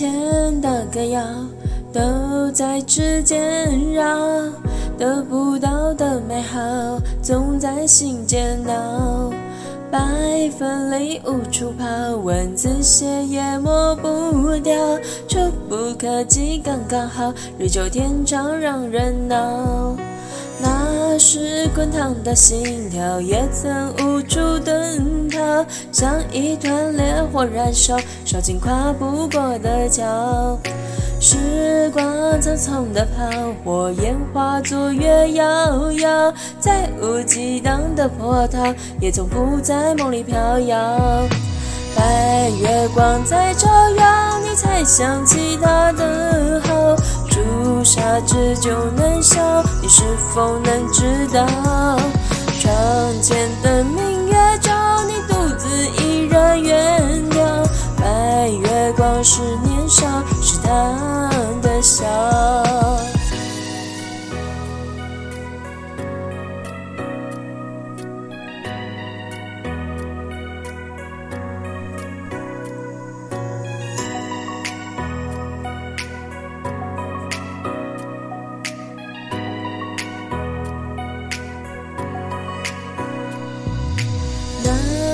前的歌谣，都在指尖绕，得不到的美好，总在心间闹。白粉里无处跑，文字写也抹不掉，触不可及刚刚好，日久天长让人恼。那时滚烫的心跳，也曾无处遁，像一团烈火燃烧，烧尽跨不过的桥。时光匆匆的跑，火焰化作月遥遥，再无激荡的波涛，也从不在梦里飘摇。白月光在照耀，你才想起他的好。朱砂痣就难消，你是否能知道？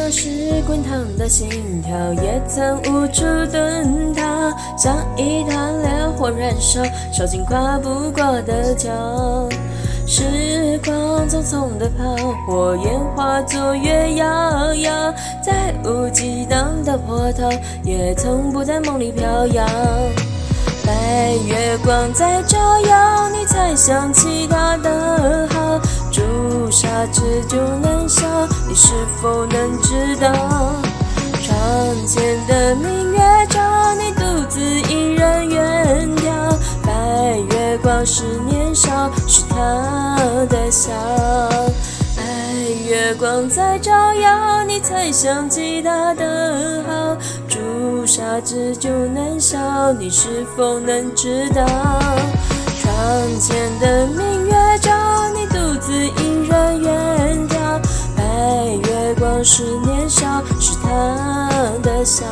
那时滚烫的心跳，也曾无处遁逃，像一团烈火燃烧，烧尽跨不过的桥。时光匆匆的跑，火焰化作月遥遥，再无激荡的波涛，也从不在梦里飘摇。白月光在照耀，你才想起他的好。朱砂痣就能消，你是否能知道？窗前的明月照，你独自一人远眺。白月光是年少，是他的笑。白月光在照耀，你才想起他的好。朱砂痣就能消，你是否能知道？光是年少，是他的笑。